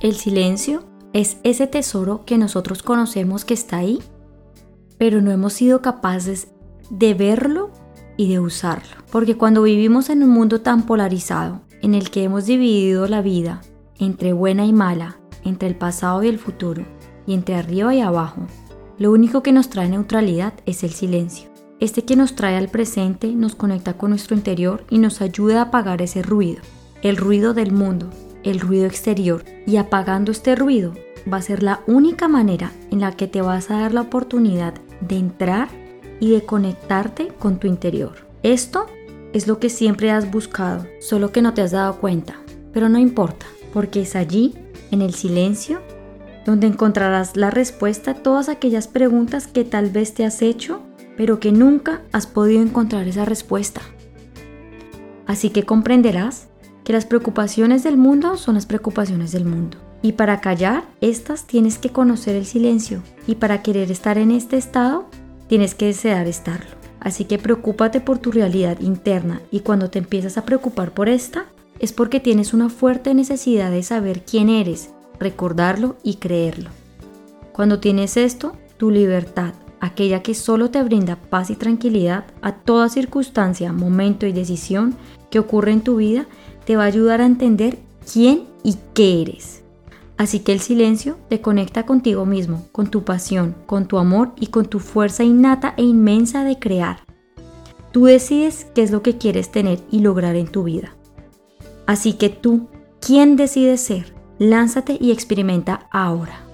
El silencio es ese tesoro que nosotros conocemos que está ahí, pero no hemos sido capaces de verlo y de usarlo. Porque cuando vivimos en un mundo tan polarizado, en el que hemos dividido la vida entre buena y mala, entre el pasado y el futuro, y entre arriba y abajo, lo único que nos trae neutralidad es el silencio. Este que nos trae al presente nos conecta con nuestro interior y nos ayuda a apagar ese ruido, el ruido del mundo, el ruido exterior. Y apagando este ruido va a ser la única manera en la que te vas a dar la oportunidad de entrar y de conectarte con tu interior. Esto es lo que siempre has buscado, solo que no te has dado cuenta. Pero no importa, porque es allí, en el silencio, donde encontrarás la respuesta a todas aquellas preguntas que tal vez te has hecho pero que nunca has podido encontrar esa respuesta. Así que comprenderás que las preocupaciones del mundo son las preocupaciones del mundo. Y para callar estas tienes que conocer el silencio. Y para querer estar en este estado, tienes que desear estarlo. Así que preocúpate por tu realidad interna y cuando te empiezas a preocupar por esta, es porque tienes una fuerte necesidad de saber quién eres, recordarlo y creerlo. Cuando tienes esto, tu libertad, aquella que solo te brinda paz y tranquilidad a toda circunstancia, momento y decisión que ocurre en tu vida, te va a ayudar a entender quién y qué eres. Así que el silencio te conecta contigo mismo, con tu pasión, con tu amor y con tu fuerza innata e inmensa de crear. Tú decides qué es lo que quieres tener y lograr en tu vida. Así que tú, ¿quién decides ser? Lánzate y experimenta ahora.